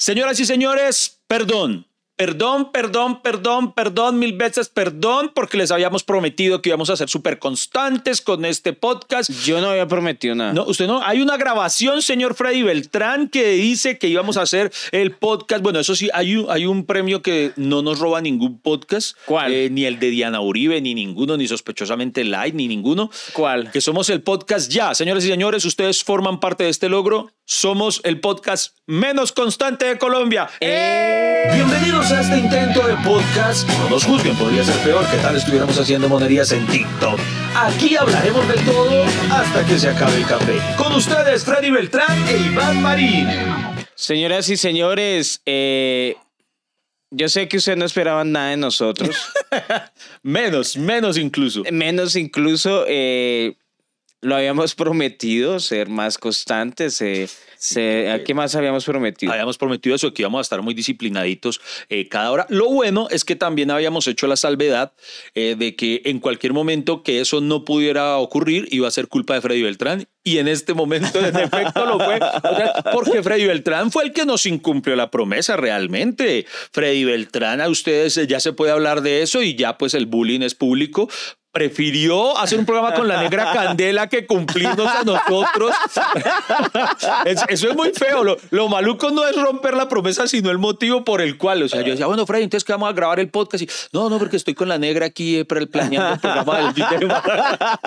Señoras y señores, perdón. Perdón, perdón, perdón, perdón, mil veces perdón, porque les habíamos prometido que íbamos a ser súper constantes con este podcast. Yo no había prometido nada. No, usted no. Hay una grabación, señor Freddy Beltrán, que dice que íbamos a hacer el podcast. Bueno, eso sí, hay un, hay un premio que no nos roba ningún podcast. ¿Cuál? Eh, ni el de Diana Uribe, ni ninguno, ni sospechosamente Light, ni ninguno. ¿Cuál? Que somos el podcast ya. Señores y señores, ustedes forman parte de este logro. Somos el podcast menos constante de Colombia. ¡Eh! Bienvenidos a este intento de podcast. No nos juzguen, podría ser peor que tal estuviéramos haciendo monerías en TikTok. Aquí hablaremos de todo hasta que se acabe el café. Con ustedes, Freddy Beltrán e Iván Marín. Señoras y señores, eh, yo sé que ustedes no esperaban nada de nosotros. Menos, menos incluso. Menos incluso eh, lo habíamos prometido, ser más constantes. eh, se- ¿A qué más habíamos prometido? Habíamos prometido eso, que íbamos a estar muy disciplinaditos eh, cada hora. Lo bueno es que también habíamos hecho la salvedad eh, de que en cualquier momento que eso no pudiera ocurrir iba a ser culpa de Freddy Beltrán. Y en este momento, en efecto, lo fue. Porque Freddy Beltrán fue el que nos incumplió la promesa realmente. Freddy Beltrán, a ustedes ya se puede hablar de eso y ya pues el bullying es público. Prefirió hacer un programa con la negra candela que cumplirnos a nosotros. Es- Eso es muy feo. Lo, lo maluco no es romper la promesa, sino el motivo por el cual. O sea, yo decía, bueno, Freddy, entonces que vamos a grabar el podcast. Y, no, no, porque estoy con la negra aquí eh, pre- planeando el programa del tema.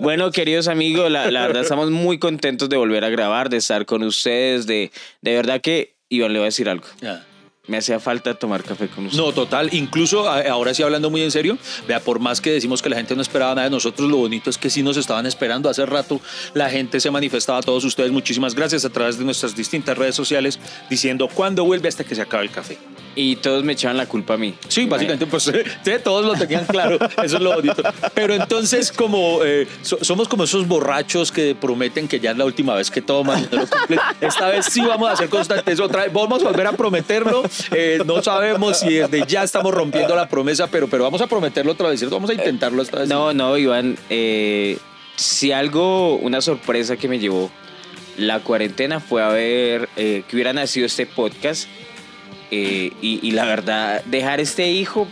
Bueno, queridos amigos, la, la verdad estamos muy contentos de volver a grabar, de estar con ustedes, de, de verdad que, Iván, le voy a decir algo. Me hacía falta tomar café con ustedes. No, total. Incluso a- ahora sí hablando muy en serio, vea, por más que decimos que la gente no esperaba nada de nosotros, lo bonito es que sí nos estaban esperando. Hace rato la gente se manifestaba a todos ustedes. Muchísimas gracias a través de nuestras distintas redes sociales diciendo cuándo vuelve hasta que se acabe el café. Y todos me echaban la culpa a mí. Sí, básicamente, pues sí, todos lo tenían claro. Eso es lo bonito. Pero entonces, como eh, so- somos como esos borrachos que prometen que ya es la última vez que toman, no. Esta vez sí vamos a ser constantes. Otra vez, vamos a volver a prometerlo. Eh, no sabemos si desde ya estamos rompiendo la promesa, pero, pero vamos a prometerlo otra vez, ¿cierto? Vamos a intentarlo esta vez. No, no, Iván. eh, si algo, una sorpresa que me llevó la cuarentena fue haber eh, que hubiera nacido este podcast. Eh, y, y la verdad, dejar este hijo,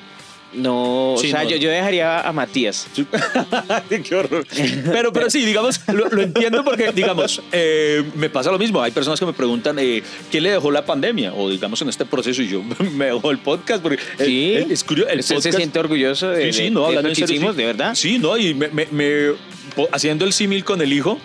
no. Sí, o sea, no. yo, yo dejaría a Matías. Sí. Qué horror. Pero, pero sí, digamos, lo, lo entiendo porque, digamos, eh, me pasa lo mismo. Hay personas que me preguntan eh, qué le dejó la pandemia o, digamos, en este proceso y yo me dejó el podcast porque eh, Sí. eh, es curioso. El ¿Usted se podcast, siente orgulloso de, Sí, sí, de- no, de hablando lo que hicimos, sí. de verdad? Sí, no, y me, me- haciendo el símil con el hijo.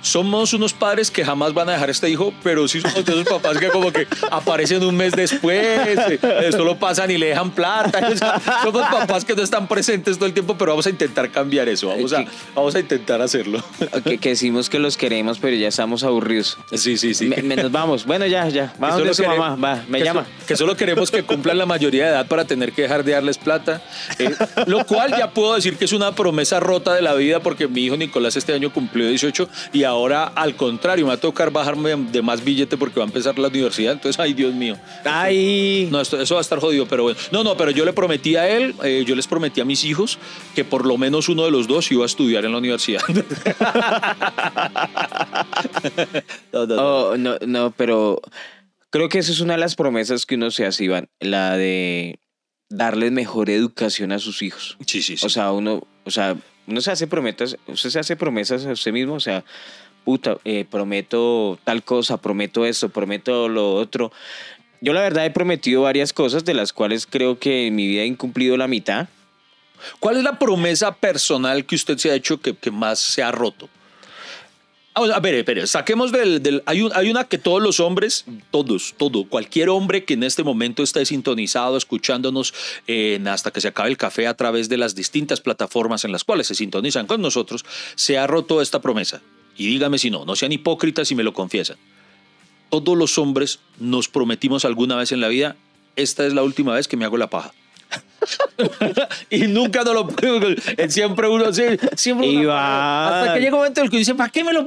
Somos unos padres que jamás van a dejar este hijo, pero sí somos de esos papás que como que aparecen un mes después, eh, solo pasan y le dejan plata. O sea, somos papás que no están presentes todo el tiempo, pero vamos a intentar cambiar eso. Vamos a, vamos a intentar hacerlo. Que, que decimos que los queremos, pero ya estamos aburridos. Sí, sí, sí. Me- me- nos vamos. Bueno, ya, ya. Vamos de su mamá. Va, me que llama. so- que solo queremos que cumplan la mayoría de edad para tener que dejar de darles plata. Eh, lo cual ya puedo decir que es una promesa rota de la vida porque mi hijo Nicolás este año cumplió 18 y ahora al contrario me va a tocar bajarme de más billete porque va a empezar la universidad. Entonces, ay Dios mío. Ay. No, esto- eso va a estar jodido, pero bueno. No, no, pero yo le prometí a él, eh, yo les prometí a mis hijos que por lo menos uno de los dos iba a estudiar en la universidad. No, no, no. Oh, no, no, pero creo que esa es una de las promesas que uno se hace, Iván, la de darles mejor educación a sus hijos. Sí, sí, sí. O sea, uno, o sea, uno se hace promesas, usted se hace promesas a usted mismo, o sea, puta, eh, prometo tal cosa, prometo esto, prometo lo otro. Yo la verdad he prometido varias cosas de las cuales creo que en mi vida he incumplido la mitad. ¿Cuál es la promesa personal que usted se ha hecho que, que más se ha roto? A ver, saquemos del... hay, un- hay una que todos los hombres, todos, todo, cualquier hombre que en este momento esté sintonizado, escuchándonos hasta que se acabe el café a través de las distintas plataformas en las cuales se sintonizan con nosotros, se ha roto esta promesa. Y dígame si no, no sean hipócritas y me lo confiesan. Todos los hombres nos prometimos alguna vez en la vida, esta es la última vez que me hago la paja. y nunca nos lo siempre uno sí, siempre uno- hasta que llega un momento en el que dice ¿para qué me lo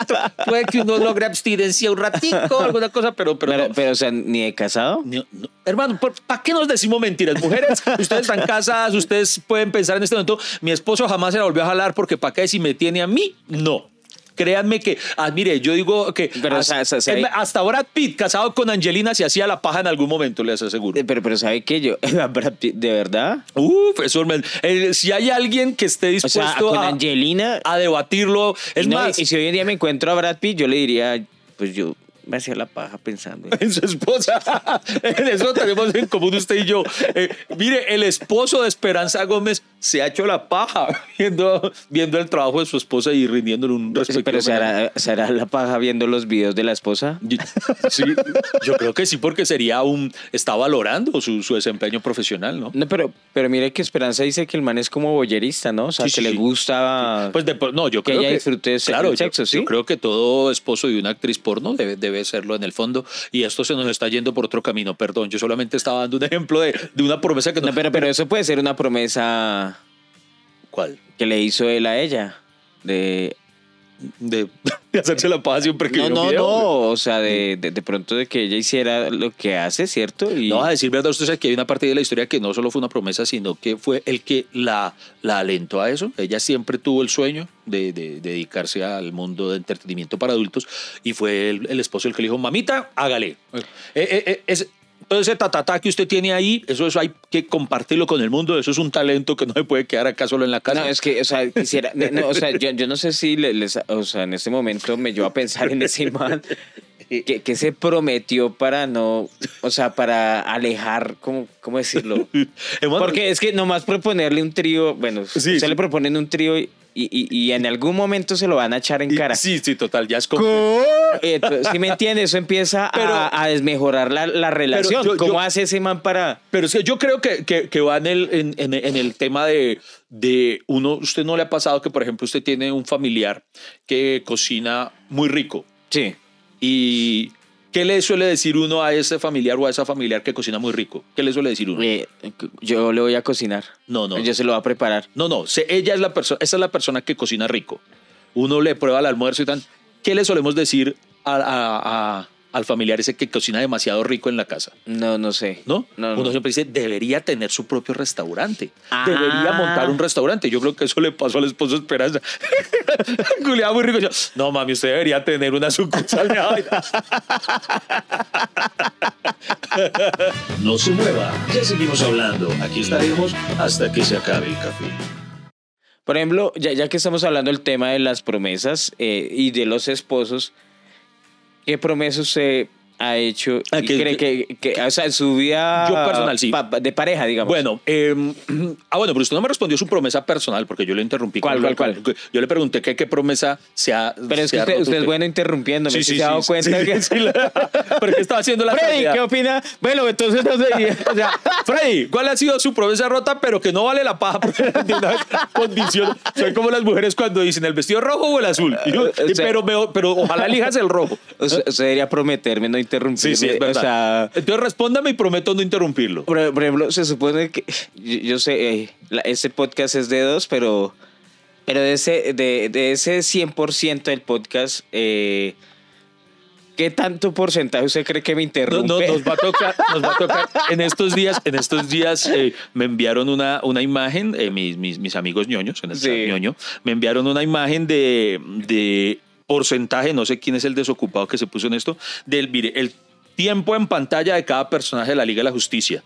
otro. puede que uno logre abstinencia un ratico alguna cosa pero pero, Pero, no. pero, o sea, ni de casado. No, no. Hermano, ¿para qué nos decimos mentiras? Mujeres, ustedes están casadas, ustedes pueden pensar en este momento, mi esposo jamás se la volvió a jalar porque ¿para qué si me tiene a mí? No. Créanme que, ah, mire, yo digo que Pero, hasta, o sea, o sea, es- hay- hasta Brad Pitt, casado con Angelina, se hacía la paja en algún momento, les aseguro. Eh, Pero, pero ¿sabe qué? Yo, Brad Pitt, ¿de verdad? Uf, eso, eh, si hay alguien que esté O dispuesto sea, con a, Angelina. a debatirlo, es no, más, y si hoy en día me encuentro a Brad Pitt, yo le diría, pues yo me hacía la paja pensando. en- en su esposa. en eso tenemos en común usted y yo. Eh, mire, el esposo de Esperanza Gómez se ha hecho la paja viendo, viendo el trabajo de su esposa y rindiéndole un respectivo. Pero ¿se homenaje. hará, se hará la paja viendo los videos de la esposa? Yo- Sí, yo creo que sí, porque sería un. Está valorando su, su desempeño profesional, ¿no? No, pero, pero mire que Esperanza dice que el man es como boyerista, ¿no? O sea, Sí, que sí, le gusta... Pues de- no, yo Que creo ella que disfrute ese- claro, el sexo, yo, ¿sí? yo creo que todo esposo de una actriz porno debe, debe serlo en el fondo y esto se nos está yendo por otro camino. Perdón, yo solamente estaba dando un ejemplo de, de una promesa que no. No, pero, pero eso puede ser una promesa ¿Cuál? que le hizo él a ella. De... De, de hacerse la paja siempre que No, no, video. no. O sea, de, de, de pronto de que ella hiciera lo que hace, ¿cierto? Y... No, a decir verdad, usted sabe que hay una parte de la historia que no solo fue una promesa, sino que fue el que la, la alentó a eso. Ella siempre tuvo el sueño de, de- de dedicarse al mundo de entretenimiento para adultos y fue el, el esposo el que le dijo, mamita, hágale. Eh, eh, eh, es- todo ese tatatá que usted tiene ahí, eso, eso hay que compartirlo con el mundo, eso es un talento que no se puede quedar acá solo en la casa. No, es que, o sea, quisiera, no, o sea, yo, yo no sé si le- les, o sea, en este momento me llevo a pensar en ese man que, que se prometió para no, o sea, para alejar, ¿cómo, cómo decirlo? Porque es que nomás proponerle un trío, bueno, Sí, se sí. le proponen un trío y, y, y en algún momento se lo van a echar en y- cara. Sí, sí, total, ya es como... si me entiendes, eso empieza a- a, desmejorar la, la relación. yo- ¿Cómo yo- hace ese man para...? Pero es que yo creo que, que, que va en el, en, en- en el tema de, de uno, usted no le ha pasado que, por ejemplo, usted tiene un familiar que cocina muy rico Sí. y ¿qué le suele decir uno a ese familiar o a esa familiar que cocina muy rico? ¿Qué le suele decir uno? Eh, yo le voy a cocinar. No, no. Yo se lo voy a preparar. No, no, se- ella es la persona, esa es la persona que cocina rico. Uno le prueba el almuerzo y tal. ¿Qué le solemos decir a- a- a- al familiar ese que cocina demasiado rico en la casa? No, no sé. ¿No? No, Uno no. siempre dice, debería tener su propio restaurante. Ah. Debería montar un restaurante. Yo creo que eso le pasó al esposo Esperanza. Culeaba muy rico. Yo, no, mami, usted debería tener una sucursal de vaina". No se mueva, ya seguimos hablando. Aquí estaremos hasta que se acabe el café. Por ejemplo, ya, ya que estamos hablando del tema de las promesas eh, y de los esposos, ¿qué promesas usted ha hecho Ah, y que- cree que, que- o sea, en su vida Yo personal, sí. pa- de pareja, digamos? Bueno, eh, ah, bueno, pero usted no me respondió su promesa personal porque yo le interrumpí. ¿Cuál, con- cuál, cuál? Yo le pregunté que qué promesa se ha. pero es que usted, usted es bueno interrumpiéndome. Sí, ¿sí sí, se ha dado sí, cuenta sí, que... sí, la- Porque estaba haciendo la Freddy. ¿qué opina? Bueno, entonces no sé. O sea, Freddy, ¿cuál ha sido su promesa rota, pero que no vale la paja porque de una condición? Soy como las mujeres cuando dicen el vestido rojo o el azul. Y yo, O sea- pero, pero ojalá elijas el rojo. Usted, usted debería prometerme no interrumpirme. Sí, sí, es verdad. O sea, Entonces respóndame y prometo no interrumpirlo. por, por ejemplo, se supone que yo, yo sé, eh, la- este podcast es de dos, pero, pero de ese, de, de ese 100% del podcast, eh, ¿qué tanto porcentaje usted cree que me No, interrumpe? no, nos va a tocar, nos va a tocar. En estos días, en estos días eh, me enviaron una, una imagen, eh, mis, mis, mis amigos ñoños, en el Sí. ñoño, me enviaron una imagen de, de porcentaje, no sé quién es el desocupado que se puso en esto, del, mire, el tiempo en pantalla de cada personaje de la Liga de la Justicia.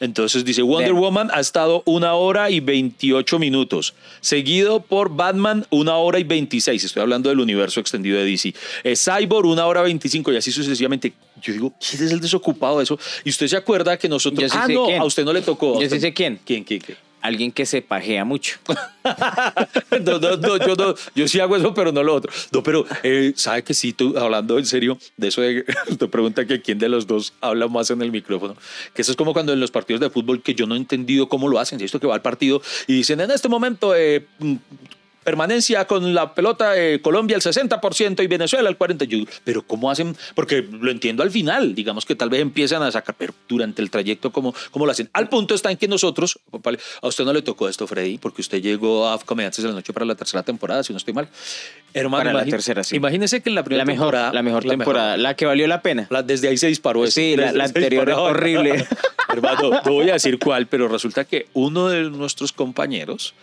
Entonces dice, Wonder. Woman ha estado una hora y 28 minutos, seguido por Batman una hora y 26, estoy hablando del universo extendido de DC. Eh, Cyborg una hora 25 y así sucesivamente. Yo digo, ¿quién es el desocupado de eso? Y usted se acuerda que nosotros... Yo sí ah, sé no, quién. a usted no le tocó. Yo sí sé quién. ¿Quién, quién, quién? Alguien que se pajea mucho. no, no, no, yo, no, yo sí hago eso, pero no lo otro. No, pero eh, sabe que sí, tú, hablando en serio de eso, de, te pregunta que quién de los dos habla más en el micrófono. Que eso es como cuando en los partidos de fútbol que yo no he entendido cómo lo hacen. Si esto que va al partido y dicen en este momento. eh, Permanencia con la pelota eh, Colombia el 60% y Venezuela el 40%. Yo, pero ¿cómo hacen? Porque lo entiendo al final, digamos que tal vez empiezan a sacar, pero durante el trayecto, ¿cómo, cómo lo hacen? Al punto está en que nosotros, a usted no le tocó esto, Freddy, porque usted llegó a Comediantes de la Noche para la tercera temporada, si no estoy mal. Hermano, Para la imagi- tercera, sí. Imagínese que en la primera La mejor, temporada. la mejor temporada, la que valió la pena. la- desde ahí se disparó eso. Sí, la, anterior es horrible. Hermano, no voy a decir cuál, pero resulta que uno de nuestros compañeros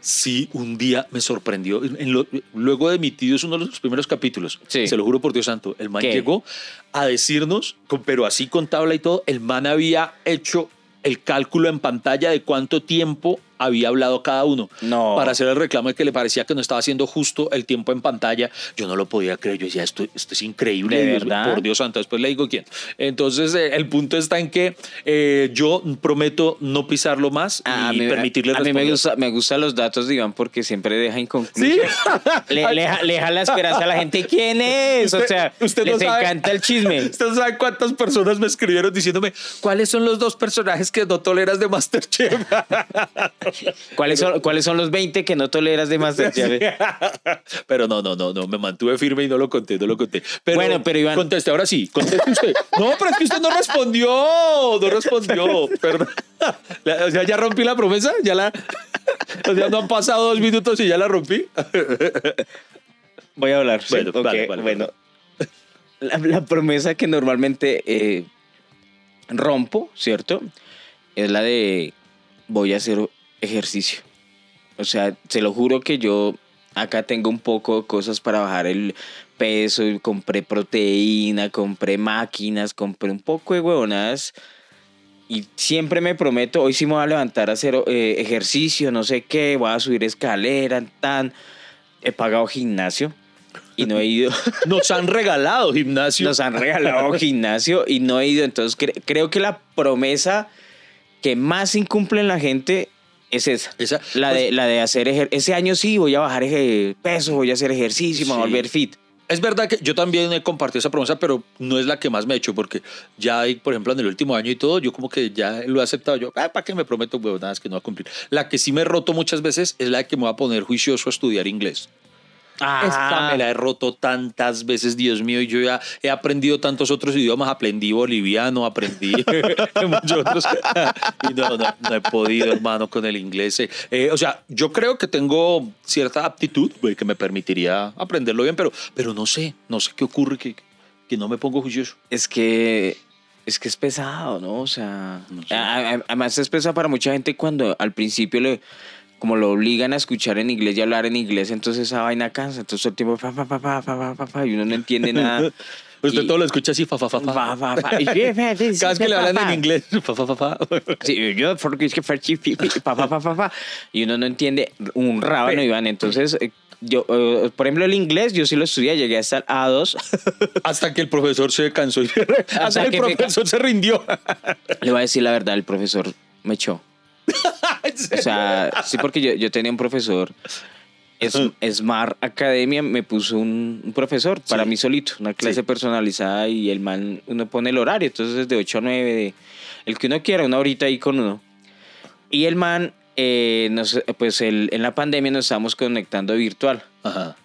sí un día me sorprendió. En lo- luego de emitidos uno de los primeros capítulos, Sí. se lo juro por Dios santo, el man ¿Qué? llegó a decirnos, con- pero así con tabla y todo, el man había hecho el cálculo en pantalla de cuánto tiempo había hablado cada uno No. para hacer el reclamo de que le parecía que no estaba haciendo justo el tiempo en pantalla. Yo no lo podía creer. Yo decía, esto, esto es increíble. ¿De Dios- verdad? por Dios santo. Después le digo quién. Entonces, eh, el punto está en que eh, yo prometo no pisarlo más A, y mí, permitirle a mí me gusta, me gustan los datos de Iván porque siempre deja ¿Sí? inconcluso. Le, le deja- le deja la esperanza a la gente. ¿Quién es? o sea, usted no les sabe. encanta el chisme. ¿Usted no sabe cuántas personas me escribieron diciéndome cuáles son los dos personajes que no toleras de Masterchef? ¿Cuáles son, ¿Cuáles son los 20 que no toleras de Masterchef? Pero no, no, no, no, me mantuve firme y no lo conté, no lo conté. Pero, Bueno, pero Iván- Conteste, ahora sí, conteste usted. No, pero es que usted no respondió, no respondió. Perdón. O sea, ya rompí la promesa, ya la. O sea, no han pasado dos minutos y ya la rompí. Voy a hablar. sí. Bueno, Ok, vale, vale, bueno. La, la promesa que normalmente eh, rompo, ¿cierto? Es la de voy a hacer ejercicio. O sea, se lo juro que yo acá tengo un poco de cosas para bajar el peso. Compré proteína, compré máquinas, compré un poco de huevonadas. Y siempre me prometo, hoy sí me voy a levantar a hacer eh, ejercicio, no sé qué, voy a subir escalera, tan. He pagado gimnasio y no he ido. Nos han regalado gimnasio. Nos han regalado gimnasio y no he ido. Entonces cre- creo que la promesa que más incumple en la gente es esa. Esa, La, pues, de, la de hacer ejer- Ese año sí voy a bajar peso, voy a hacer ejercicio, me voy a volver fit. Es verdad que yo también he compartido esa promesa, pero no es la que más me he hecho, porque ya, hay, por ejemplo, en el último año y todo, yo como que ya lo he aceptado. Yo, ah, ¿para qué me prometo huevonadas que no va a cumplir? La que sí me he roto muchas veces es la de que me voy a poner juicioso a estudiar inglés. Esta me la he roto tantas veces, Dios mío, y yo ya he aprendido tantos otros idiomas, aprendí boliviano, aprendí muchos otros, y no, no, no he podido, hermano, con el inglés. Eh, eh, o sea, yo creo que tengo cierta aptitud que me permitiría aprenderlo bien, pero, pero no sé, no sé qué ocurre que, que no me pongo juicioso. Es que es que es pesado, ¿no? O sea, No sé. además es pesado para mucha gente cuando al principio le como lo obligan a escuchar en inglés y hablar en inglés, entonces esa vaina cansa, entonces todo el tiempo pa, pa, pa, pa, y uno no entiende nada. Usted todo lo escucha así, fa, fa, fa, fa. Cada vez que le hablan en inglés, fa, fa, fa, fa. Sí, yo, porque es que fa, fa, fa, fa, fa. Y uno no entiende un rábano, Iván. Entonces, yo, uh, por ejemplo, el inglés, yo sí lo estudié, llegué hasta el A2. hasta que el profesor se cansó. hasta, hasta que el profesor se rindió. le voy a decir la verdad, el profesor me echó. O sea, sí, porque yo, yo tenía un profesor, es, Smart Academia, me puso un, un profesor para Sí. mí solito, una clase Sí. personalizada y el man, uno pone el horario, entonces es de 8 a 9, de- el que uno quiera, una horita ahí con uno. Y el man, eh, nos- pues el- en la pandemia nos estábamos conectando virtual. Ajá.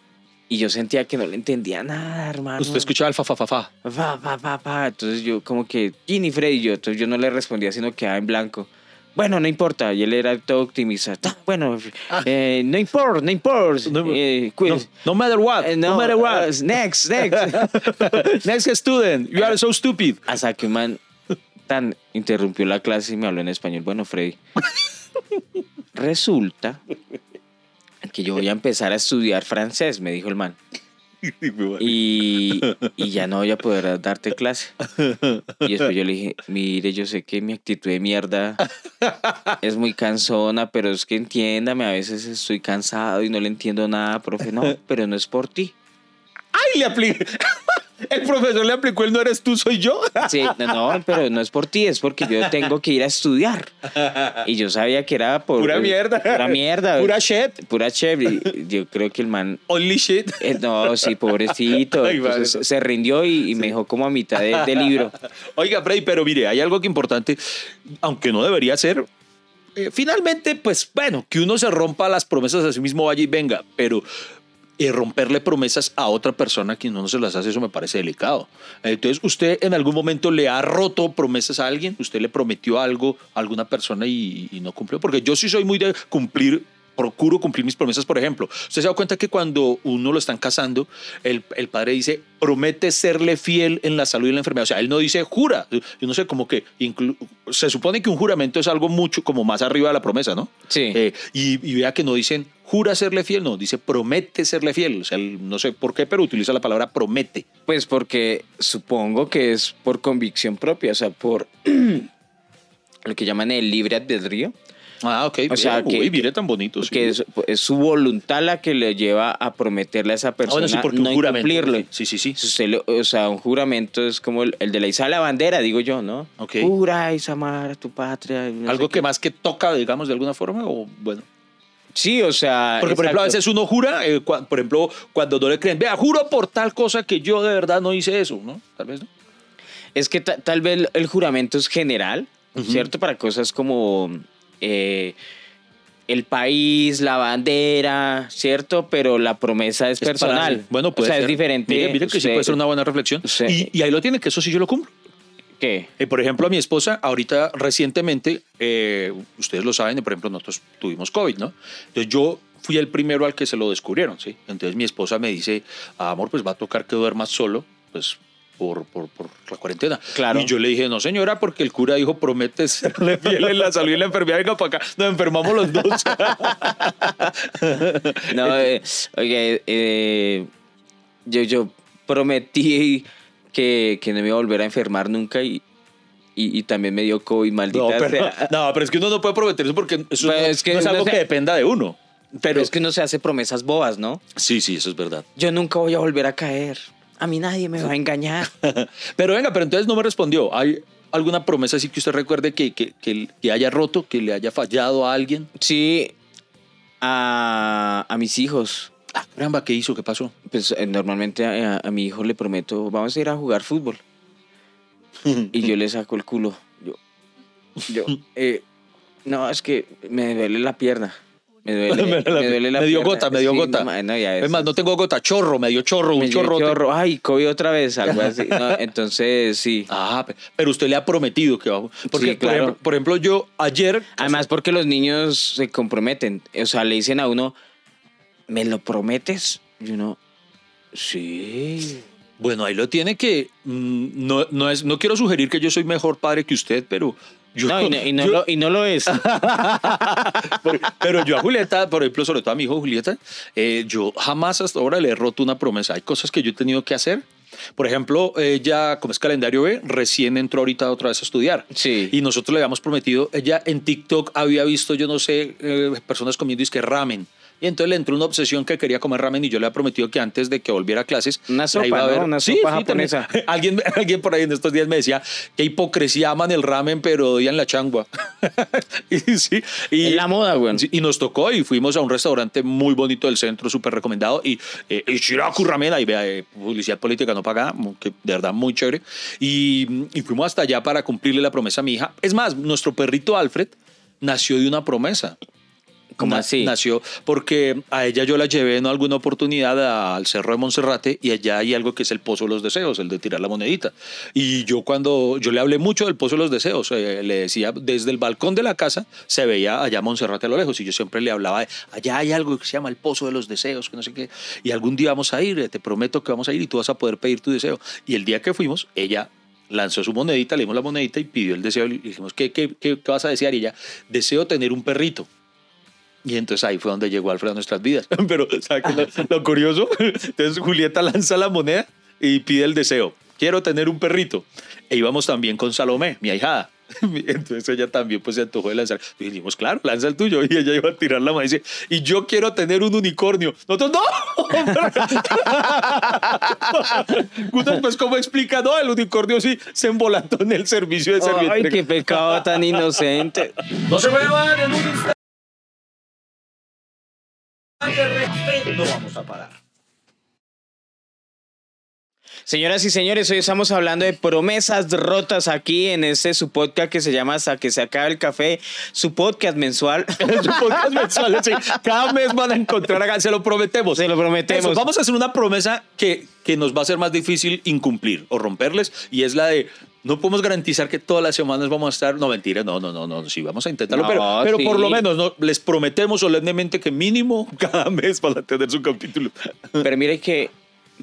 Y yo sentía que no le entendía nada, hermano. Usted escuchaba el fa, fa, fa, fa. Pa, pa, pa, pa. Entonces yo como que, Ginny, Freddy, yo, entonces yo no le respondía, sino quedaba en blanco. Bueno, no importa. Y él era todo optimista. "Ah, Bueno, eh, no importa, no importa. No, Eh, cu- no, no matter what. eh, no, matter what. uh, next, next. Next student, you are so stupid. Hasta que un man tan interrumpió la clase y me habló en español. Bueno, Freddy. Resulta que yo voy a empezar a estudiar francés, me dijo el man. Y, y ya no voy a poder darte clase. Y después yo le dije, mire, yo sé que mi actitud de mierda es muy cansona, pero es que entiéndame, a veces estoy cansado y no le entiendo nada, profe. No, pero no es por ti. ¡Ay, le apliqué! El profesor le aplicó el no eres tú, soy yo. Sí, no, no, pero no es por ti, es porque yo tengo que ir a estudiar. Y yo sabía que era por... Pura mierda. Pura mierda. Pura shit. Pura. Y Yo creo que el man... Only shit. eh, No, sí, pobrecito. Ay, Entonces, vale. se rindió y, y me dejó como a mitad de- del libro. Oiga, Freddy, pero mire, hay algo que importante, aunque no debería ser. eh, finalmente, pues bueno, que uno se rompa las promesas a sí mismo, vaya y venga, pero eh, romperle promesas a otra persona que no se las hace, eso me parece delicado. Entonces, ¿usted en algún momento le ha roto promesas a alguien? ¿Usted le prometió algo a alguna persona y, y no cumplió? Porque yo sí soy muy de cumplir procuro cumplir mis promesas, por ejemplo. Usted se da cuenta que cuando uno lo están casando, el, el padre dice, promete serle fiel en la salud y en la enfermedad. O sea, él no dice jura. Yo no sé, como que se supone que un juramento es algo mucho como más arriba de la promesa, ¿no? Sí. Eh, y, y vea que no dicen jura serle fiel, no, dice promete serle fiel. O sea, no sé por qué, pero utiliza la palabra promete. Pues porque supongo que es por convicción propia, o sea, por lo que llaman el libre albedrío, Ah, ok. O sea, Uy, que- mire tan bonito. sí. que es, es su voluntad la que le lleva a prometerle a esa Ah, persona bueno, sí, porque un no juramento. incumplirlo. Sí, sí, sí. Si usted o sea, un juramento es como el, el de la de la bandera, digo yo, ¿no? Ok. Jura y amar a tu patria. no Algo que qué. más que toca, digamos, de alguna forma, o bueno. Sí, o sea. Porque, por ejemplo, a exacto. veces uno jura, eh, cua- por ejemplo, cuando no le creen, vea, juro por tal cosa que yo de verdad no hice eso, ¿no? Tal vez no. Es que ta- tal vez el juramento es general, ¿cierto? Para cosas como eh, el país, la bandera, ¿cierto? Pero la promesa es, personal. Bueno, puede O sea, ser. es diferente. Mire, mire que sí puede ser una buena reflexión. usted- Y, y ahí lo tiene, que eso sí yo lo cumplo. ¿Qué? Eh, por ejemplo, a mi esposa, ahorita recientemente, eh, ustedes lo saben, por ejemplo, nosotros tuvimos COVID, ¿no? Entonces yo fui el primero al que se lo descubrieron, ¿sí? Entonces mi esposa me dice, "Ah, amor, pues va a tocar que duermas solo, pues por, por, por la cuarentena. Claro. Y yo le dije, no señora, porque el cura dijo, promete serle fiel en la salud y en la enfermedad, venga para acá, nos enfermamos los dos. No, eh, oye, eh, yo, yo prometí que, que no me iba a volver a enfermar nunca y, y, y también me dio COVID, maldita no, pero, sea. no, pero es que uno no puede prometer eso porque eso Pues no, es que no es algo que dependa de uno. Pero es que no se hace promesas bobas, ¿no? Sí, sí, eso es verdad. Yo nunca voy a volver a caer. A mí nadie me va a engañar. Pero venga, pero entonces no me respondió. ¿Hay alguna promesa así que usted recuerde que, que, que- que haya roto, que le haya fallado a alguien? Sí, a, a mis hijos. Ah, caramba, ¿qué hizo? ¿Qué pasó? Pues eh, normalmente a, a mi hijo le prometo, vamos a ir a jugar fútbol. Y yo le saco el culo. Yo, yo, eh, no, es que me duele la pierna. Me duele, me duele la me dio gota, me dio Sí, gota. no, ma- no, ya es más, no tengo gota, chorro, me dio chorro, me un chorro. chorro. Ay, COVID otra vez, algo así. No, entonces, sí. Ah, pe- pero usted le ha prometido que va. Porque, Sí, por, claro. ejemplo, por ejemplo, yo ayer. Además, porque los niños se comprometen. O sea, le dicen a uno, ¿me lo prometes? Y uno, sí. Bueno, ahí lo tiene que. mm, no, no, es, no quiero sugerir que yo soy mejor padre que usted, pero. Yo, No, y no, y no yo- lo, y no lo es. Pero yo a Julieta, por ejemplo, sobre todo a mi hijo Julieta, eh, yo jamás hasta ahora le he roto una promesa. Hay cosas que yo he tenido que hacer. Por ejemplo, ella, como es calendario B, recién entró ahorita otra vez a estudiar. Sí. Y nosotros le habíamos prometido, ella en TikTok había visto, yo no sé, eh, personas comiendo que ramen. Y entonces le entró una obsesión que quería comer ramen y yo le había prometido que antes de que volviera a clases... Una sopa, iba a ¿no? ver. Una Sí, sopa sí, japonesa. Alguien, alguien por ahí en estos días me decía que hipocresía aman el ramen, pero odian la changua. y, sí, y, Es la moda, güey. Sí, y nos tocó y fuimos a un restaurante muy bonito del centro, súper recomendado. Y eh, Shiraku Ramen, ahí vea, eh, publicidad política no pagada, que de verdad muy chévere. Y, y fuimos hasta allá para cumplirle la promesa a mi hija. Es más, nuestro perrito Alfred nació de una promesa. ¿Cómo así? Nació porque a ella yo la llevé en alguna oportunidad al Cerro de Monserrate y allá hay algo que es el Pozo de los Deseos, el de tirar la monedita. Y yo cuando, yo le hablé mucho del Pozo de los Deseos, eh, le decía, desde el balcón de la casa se veía allá Monserrate a lo lejos y yo siempre le hablaba, de, allá hay algo que se llama el Pozo de los Deseos, que no sé qué, y algún día vamos a ir, eh, te prometo que vamos a ir y tú vas a poder pedir tu deseo. Y el día que fuimos, ella lanzó su monedita, le dimos la monedita y pidió el deseo. Y le dijimos, ¿qué, qué, qué, qué vas a desear? Y ella, deseo tener un perrito. Y entonces ahí fue donde llegó Alfredo a nuestras vidas. Pero, ¿sabes qué es lo, lo curioso? Entonces Julieta lanza la moneda y pide el deseo. Quiero tener un perrito. E íbamos también con Salomé, mi ahijada. Entonces ella también pues se antojó de lanzar. Y dijimos, claro, lanza el tuyo. Y ella iba a tirar la mano y dice, y yo quiero tener un unicornio. Nosotros, no. Después, ¿cómo explica? No, el unicornio sí se embolantó en el servicio de servicio. Ay, qué pecado tan inocente. No se muevan en un instante. No vamos a parar. Señoras y señores, hoy estamos hablando de promesas rotas aquí en este su podcast que se llama Hasta que se acabe el café, su podcast mensual. su podcast mensual, sí. Cada mes van a encontrar acá, se lo prometemos. Se lo prometemos. Eso, vamos a hacer una promesa que, que nos va a ser más difícil incumplir o romperles y es la de no podemos garantizar que todas las semanas vamos a estar. No, mentira, no, no, no, no. Sí, vamos a intentarlo. No, pero pero sí. por lo menos ¿no? les prometemos solemnemente que mínimo cada mes van a tener su capítulo. Pero mire que,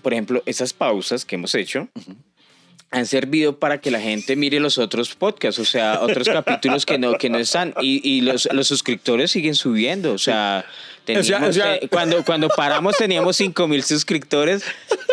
por ejemplo, esas pausas que hemos hecho han servido para que la gente mire los otros podcasts, o sea, otros capítulos que no, que no están. Y, y los, los suscriptores siguen subiendo. O sea, O sea, teníamos, o sea- cuando, cuando paramos teníamos 5 mil suscriptores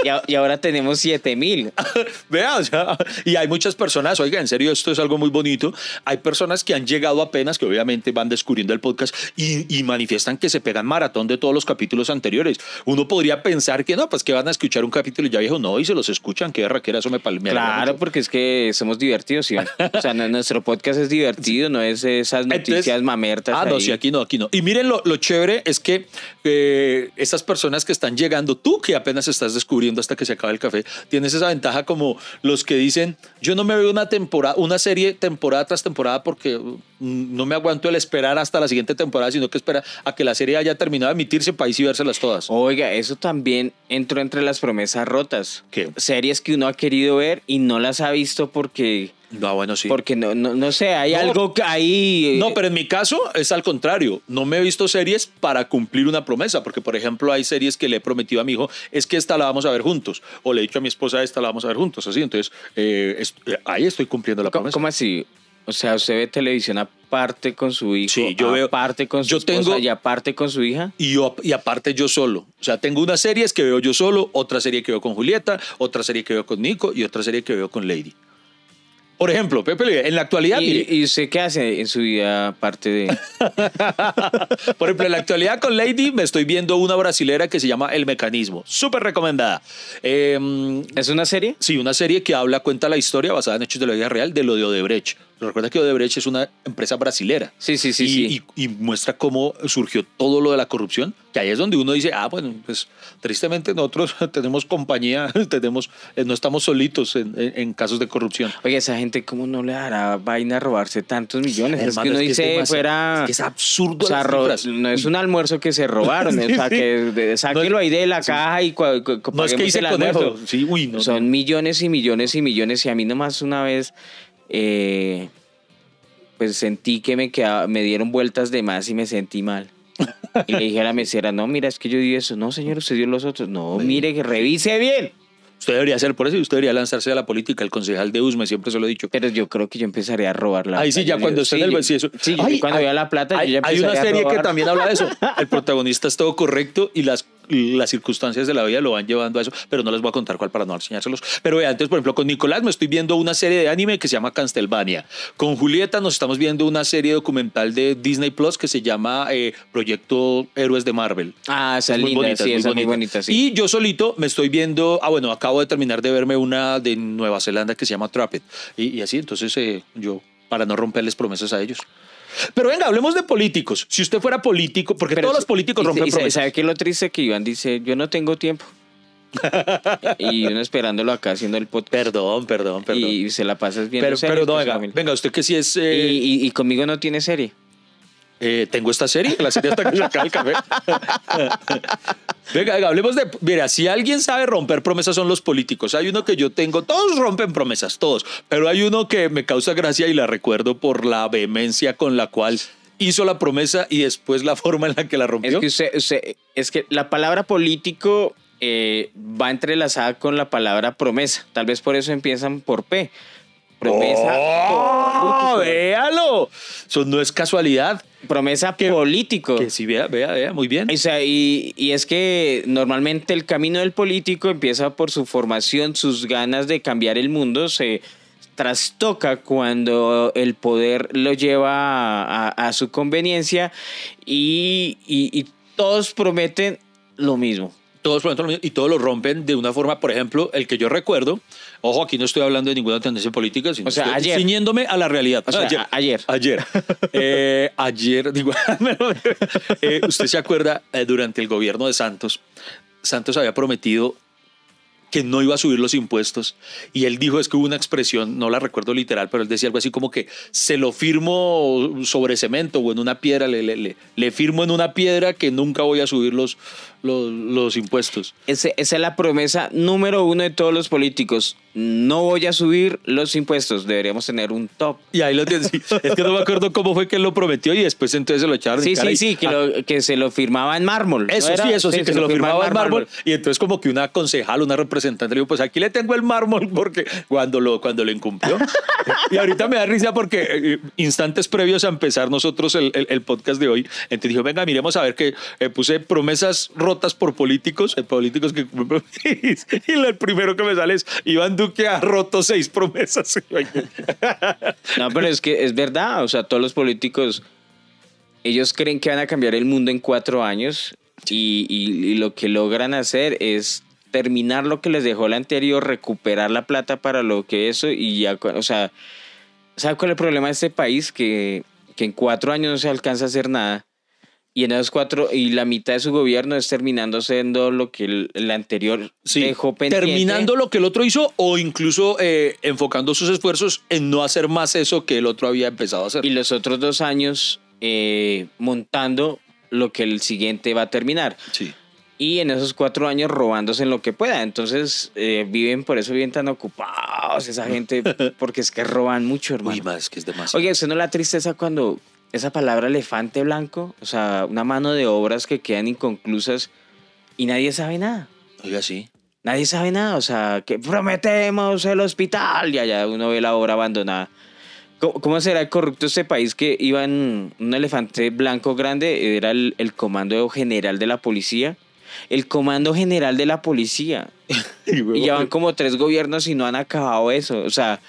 y, a- y ahora tenemos 7 mil. Vea, o sea, y hay muchas personas, oiga, en serio, esto es algo muy bonito. Hay personas que han llegado apenas, que obviamente van descubriendo el podcast y, y manifiestan que se pegan maratón de todos los capítulos anteriores. Uno podría pensar que no, pues que van a escuchar un capítulo ya viejo, no, y se los escuchan, qué raquera, eso me palmea. Claro, porque es que somos divertidos, ¿sí? O sea, no- nuestro podcast es divertido, no es esas noticias Entonces- mamertas. Ah, no, ahí. sí, aquí no, aquí no. Y miren, lo, lo chévere es que eh, estas personas que están llegando, tú que apenas estás descubriendo hasta que se acaba el café, tienes esa ventaja como los que dicen, yo no me veo una temporada, una serie temporada tras temporada porque mm, no me aguanto el esperar hasta la siguiente temporada, sino que espera a que la serie haya terminado de emitirse para sí vérselas todas. Oiga, eso también entró entre las promesas rotas. ¿Qué? Series que uno ha querido ver y no las ha visto porque, No, bueno, sí. porque no, no, no sé, hay No. algo que ahí... eh, No, pero en mi caso es al contrario. No me he visto series para cumplir una promesa, porque por ejemplo hay series que le he prometido a mi hijo, es que esta la vamos a ver juntos, o le he dicho a mi esposa, esta la vamos a ver juntos, así. Entonces eh, es- eh, ahí estoy cumpliendo la ¿Cómo, promesa. cómo así? O sea, usted ve televisión aparte con su hijo, Sí, yo veo- aparte con su yo esposa tengo- y aparte con su hija. Y, yo, y aparte yo solo. O sea, tengo unas series que veo yo solo, otra serie que veo con Julieta, otra serie que veo con Nico y otra serie que veo con Lady. Por ejemplo, Pepe, en la actualidad, mire, ¿Y, ¿Y usted qué hace en su vida aparte de...? Por ejemplo, en la actualidad con Lady me estoy viendo una brasilera que se llama El Mecanismo. Súper recomendada. Eh, ¿Es una serie? sí, una serie que habla, cuenta la historia basada en hechos de la vida real de lo de Odebrecht. Recuerda que Odebrecht es una empresa brasilera. Sí, sí, sí, y, sí. y- y muestra cómo surgió todo lo de la corrupción, que ahí es donde uno dice, ah, bueno, pues tristemente nosotros tenemos compañía, tenemos, eh, no estamos solitos en, en- en casos de corrupción. Oye, esa gente, ¿cómo no le dará vaina a robarse tantos millones? es Hermano, que uno es que es dice, demasiado- fuera... es que es absurdo O sea, las no es un almuerzo que se robaron, o sea, Sí, sí. que de- sáquelo ahí de la caja y No es que hice el con eso. Sí, uy, no, Son no. millones y millones y millones y a mí nomás una vez eh, pues sentí que me, quedaba- me dieron vueltas de más y me sentí mal. Y le dije a la mesera, no, mira, es que yo di eso. No, señor, usted dio los otros. No, mire, que revise bien. Usted debería hacer por eso y usted debería lanzarse a la política. El concejal de Usme siempre se lo he dicho. Pero yo creo que yo empezaría a robar la Ahí sí, ya cuando esté en el. Sí, Ay, cuando vea la plata, hay, yo ya hay una serie que también habla de eso. El protagonista es todo correcto y las, las circunstancias de la vida lo van llevando a eso, pero no les voy a contar cuál para no enseñárselos. Pero vean, entonces, por ejemplo, con Nicolás me estoy viendo una serie de anime que se llama Castlevania. Con Julieta nos estamos viendo una serie documental de Disney Plus que se llama eh, Proyecto Héroes de Marvel. Ah, esa Es es muy linda, bonita, sí, es muy bonita. bonita, sí. Y yo solito me estoy viendo, ah, bueno, acabo de terminar de verme una de Nueva Zelanda que se llama Trapped. Y, y así, entonces eh, yo, para no romperles promesas a ellos. Pero venga, hablemos de políticos. Si usted fuera político, porque Pero todos los políticos y- rompen y, promesas. ¿Sabe qué es lo triste? Que Iván dice, yo no tengo tiempo. y uno esperándolo acá haciendo el podcast. Perdón, perdón, perdón. Y se la pasas bien. pero, pero no, venga, venga, usted que sí es... eh, y, y- y conmigo no tiene serie. Eh, tengo esta serie, la serie hasta que se acabe el café. venga, venga, hablemos de... Mira, si alguien sabe romper promesas son los políticos. Hay uno que yo tengo, todos rompen promesas, todos. Pero hay uno que me causa gracia y la recuerdo por la vehemencia con la cual hizo la promesa y después la forma en la que la rompió. Es que, usted, usted- es que la palabra político eh, va entrelazada con la palabra promesa. Tal vez por eso empiezan por P. Promesa. ¡Oh! ¡Véalo! Eso no es casualidad. Promesa político. Que sí, vea, vea, vea, muy bien. O sea, y, y es que normalmente el camino del político empieza por su formación, sus ganas de cambiar el mundo, se trastoca cuando el poder lo lleva a, a- a su conveniencia y, y- y todos prometen lo mismo. Todos prometen lo mismo y todos lo rompen de una forma, por ejemplo, el que yo recuerdo, ojo, aquí no estoy hablando de ninguna tendencia política, sino O sea, estoy ayer. ciñéndome a la realidad. O sea, a- ayer. Ayer. Eh, ayer, digo, eh, usted se acuerda, eh, durante el gobierno de Santos, Santos había prometido que no iba a subir los impuestos y él dijo, es que hubo una expresión, no la recuerdo literal, pero él decía algo así como que se lo firmo sobre cemento o en una piedra, le, le, le, le firmo en una piedra que nunca voy a subir los, los, los impuestos. Ese- esa es la promesa número uno de todos los políticos. No voy a subir los impuestos. Deberíamos tener un top. Y ahí lo tienes. Es que no me acuerdo cómo fue que él lo prometió y después entonces se lo echaron. en Sí, cara sí, y- sí, que, Ah, lo- que se lo firmaba en mármol. ¿no Eso sí, eso sí, que se lo firmaba en mármol. Y entonces como que una concejal, una representante le dijo, pues aquí le tengo el mármol porque cuando lo, cuando lo incumplió. y ahorita me da risa porque eh, instantes previos a empezar nosotros el, el- el podcast de hoy, entonces dijo, venga, miremos a ver que eh, puse promesas rotas por políticos, eh, políticos que... y el primero que me sale es, Iván Duque ha roto seis promesas. No, pero es que es verdad. O sea, todos los políticos, ellos creen que van a cambiar el mundo en cuatro años y, y- y lo que logran hacer es terminar lo que les dejó el anterior, recuperar la plata para lo que eso y ya, o sea, ¿sabe cuál es el problema de este país? Que, que en cuatro años no se alcanza a hacer nada. Y en esos cuatro, y la mitad de su gobierno es terminando siendo lo que el, el anterior Sí, dejó pendiente. terminando lo que el otro hizo o incluso eh, enfocando sus esfuerzos en no hacer más eso que el otro había empezado a hacer. y los otros dos años eh, montando lo que el siguiente va a terminar. Sí. Y en esos cuatro años robándose en lo que pueda. Entonces eh, viven, por eso viven tan ocupados esa gente, porque es que roban mucho, hermano. Uy, más que es demasiado. Oye, ¿usted no la tristeza cuando esa palabra elefante blanco, o sea, una mano de obras que quedan inconclusas y nadie sabe nada? Oiga, sí. Nadie sabe nada, o sea, que prometemos el hospital y allá uno ve la obra abandonada. ¿Cómo, cómo será corrupto este país que iba en un elefante blanco grande? Era el, el comando general de la policía. El comando general de la policía. Y ya van como tres gobiernos y no han acabado eso. O sea,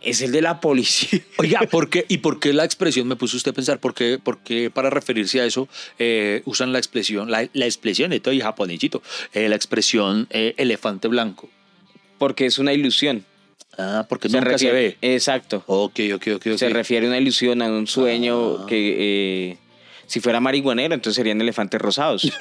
es el de la policía. Oiga, ¿por qué? ¿y por qué la expresión me puso usted a pensar? ¿Por qué, por qué para referirse a eso eh, usan la expresión, la, la expresión, esto y japonesito, eh, la expresión eh, elefante blanco? Porque es una ilusión. Ah, porque Se nunca se refiere- ve. Exacto. Ok, ok, ok. Se refiere a una ilusión, a un sueño Ah. que eh, si fuera marihuanero, entonces serían elefantes rosados.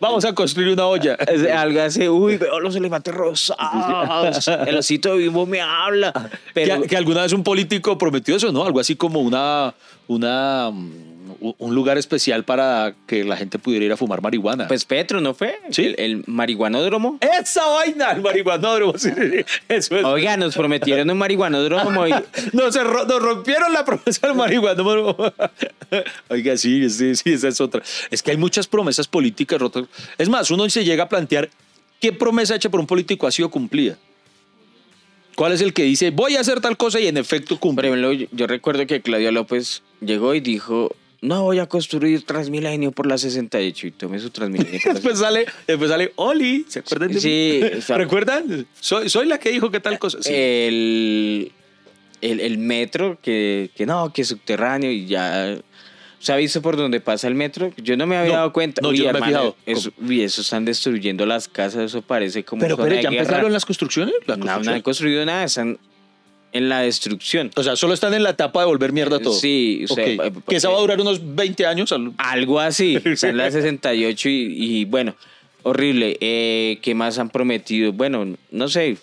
Vamos a construir una olla. Algo así, uy, veo los elefantes rosados. El osito vivo me habla. Pero que, que alguna vez un político prometió eso, ¿no? Algo así como una, una, mm, un lugar especial para que la gente pudiera ir a fumar marihuana. pues Petro, ¿no fue? Sí. El, el marihuanódromo. esa vaina, el marihuanódromo. sí, sí, sí. Eso es. Oiga, nos prometieron un marihuanódromo y Nos, nos rompieron la promesa del marihuanódromo. Oiga, sí, sí, sí, esa es otra. Es que hay muchas promesas políticas rotas. Es más, uno se llega a plantear qué promesa hecha por un político ha sido cumplida. ¿Cuál es el que dice voy a hacer tal cosa y en efecto por cumple? ejemplo, yo, yo recuerdo que Claudia López llegó y dijo, no voy a construir Transmilenio por la 68 y tomé su Transmilenio. por la Después sale, después sale Oli, ¿se acuerdan de Sí, mí? ¿Recuerdan? Soy, soy la que dijo que tal cosa. Sí. el, el, el metro, que, que no, que es subterráneo y ya... ¿Se ha visto por dónde pasa el metro? Yo no me había No, dado cuenta. no, yo no me he fijado. Eso, uy, eso están destruyendo las casas, eso parece como pero, pero ya guerra. empezaron las construcciones. La No, no construcción. han construido nada, están en la destrucción. O sea, solo están en la etapa de volver mierda todo. Sí, o sea, Ok. que esa va a eh, durar unos 20 años. al- Algo así, está en la 68 y, y, bueno, horrible. Eh, ¿Qué más han prometido? Bueno, no sé,